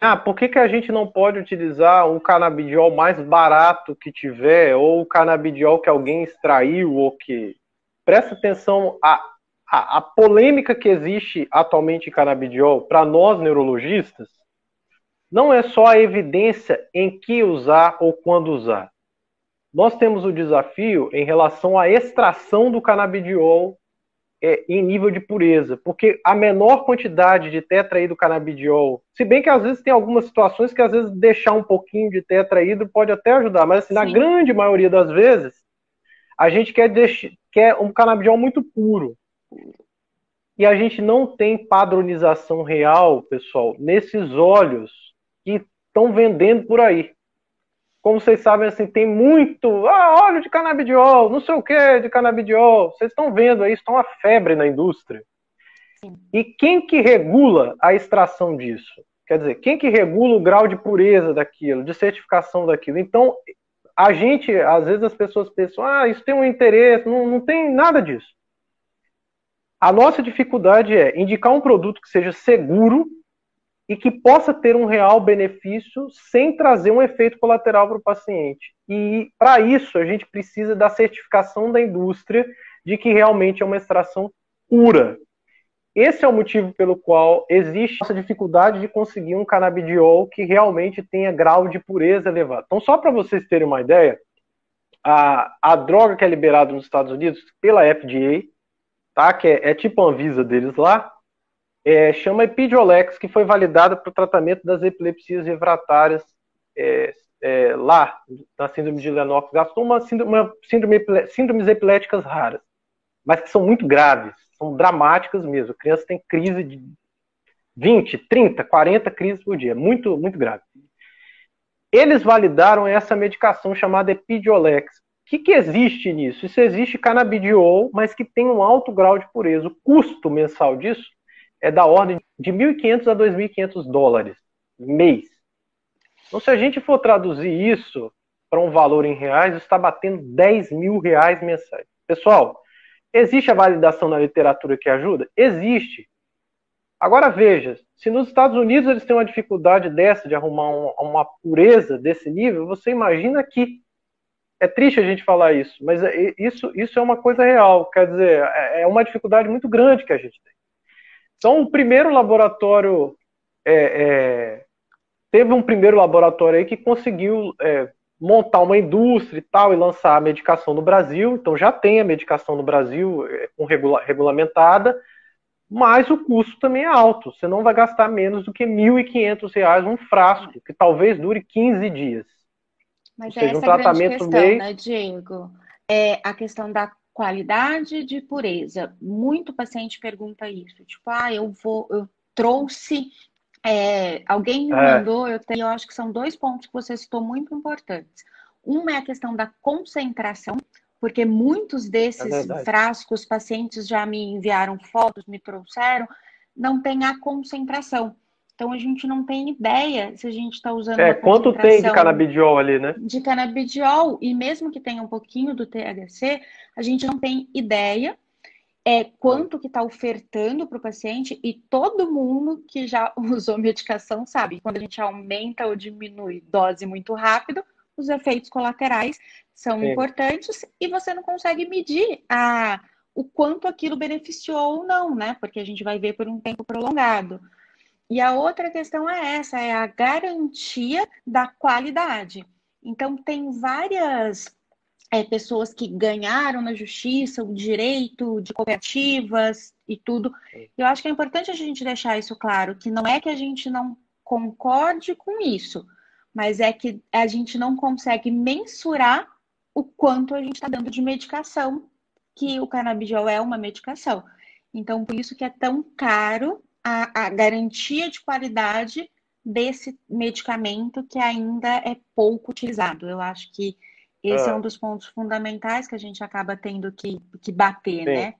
ah, por que, que a gente não pode utilizar um canabidiol mais barato que tiver, ou o canabidiol que alguém extraiu, ou que. Presta atenção a, a, a polêmica que existe atualmente em canabidiol para nós neurologistas não é só a evidência em que usar ou quando usar. Nós temos o desafio em relação à extração do canabidiol é, em nível de pureza, porque a menor quantidade de tetraído canabidiol, se bem que às vezes tem algumas situações que às vezes deixar um pouquinho de tetraído pode até ajudar, mas assim, na grande maioria das vezes a gente quer, deixar, quer um canabidiol muito puro. E a gente não tem padronização real, pessoal, nesses óleos que estão vendendo por aí. Como vocês sabem, assim, tem muito, ah, óleo de canabidiol, não sei o que de canabidiol. Vocês estão vendo aí, estão a febre na indústria. E quem que regula a extração disso? Quer dizer, quem que regula o grau de pureza daquilo, de certificação daquilo? Então, a gente, às vezes as pessoas pensam, ah, isso tem um interesse, não, não tem nada disso. A nossa dificuldade é indicar um produto que seja seguro e que possa ter um real benefício sem trazer um efeito colateral para o paciente. E para isso a gente precisa da certificação da indústria de que realmente é uma extração pura. Esse é o motivo pelo qual existe essa dificuldade de conseguir um canabidiol que realmente tenha grau de pureza elevado. Então, só para vocês terem uma ideia, a, a droga que é liberada nos Estados Unidos pela FDA, tá? que é, é tipo a Anvisa deles lá, é, chama Epidiolex, que foi validada para o tratamento das epilepsias refratárias é, é, lá, na síndrome de Lennox-Gastaut, uma, síndrome, síndrome, síndromes epiléticas raras, mas que são muito graves, são dramáticas mesmo. A criança tem crise de 20, 30, 40 crises por dia, muito, muito grave. Eles validaram essa medicação chamada Epidiolex. O que, que existe nisso? Isso existe canabidiol, mas que tem um alto grau de pureza. O custo mensal disso é da ordem de 1.500 a 2.500 dólares mês. Então, se a gente for traduzir isso para um valor em reais, está batendo 10 mil reais mensais. Pessoal, existe a validação na literatura que ajuda? Existe. Agora veja, se nos Estados Unidos eles têm uma dificuldade dessa de arrumar uma, pureza desse nível, você imagina aqui. É triste a gente falar isso, mas é, isso, isso é uma coisa real. Quer dizer, é, é uma dificuldade muito grande que a gente tem. Então, o primeiro laboratório é, é, teve um primeiro laboratório aí que conseguiu é, montar uma indústria e tal e lançar a medicação no Brasil. Então, já tem a medicação no Brasil é, regula regulamentada, mas o custo também é alto. Você não vai gastar menos do que R$ 1.500 um frasco, que talvez dure 15 dias. Mas Ou seja, essa um tratamento questão, meio... né, Diego? É a questão da qualidade de pureza. Muito paciente pergunta isso, tipo, ah, eu vou, eu trouxe, é, alguém me é. mandou, eu tenho, eu acho que são dois pontos que você citou muito importantes. Uma é a questão da concentração, porque muitos desses é frascos, pacientes já me enviaram fotos, me trouxeram, não tem a concentração. Então a gente não tem ideia se a gente está usando. É, quanto tem de canabidiol ali, né? De canabidiol, e mesmo que tenha um pouquinho do THC, a gente não tem ideia é, quanto que está ofertando para o paciente, e todo mundo que já usou medicação sabe, quando a gente aumenta ou diminui dose muito rápido, os efeitos colaterais são Sim. importantes e você não consegue medir a, o quanto aquilo beneficiou ou não, né? Porque a gente vai ver por um tempo prolongado. E a outra questão é essa, é a garantia da qualidade. Então, tem várias é, pessoas que ganharam na justiça o direito de cooperativas e tudo. Eu acho que é importante a gente deixar isso claro, que não é que a gente não concorde com isso, mas é que a gente não consegue mensurar o quanto a gente está dando de medicação, que o canabidiol é uma medicação. Então, por isso que é tão caro a, a garantia de qualidade desse medicamento que ainda é pouco utilizado. Eu acho que esse é um dos pontos fundamentais que a gente acaba tendo que, que bater, Sim. né?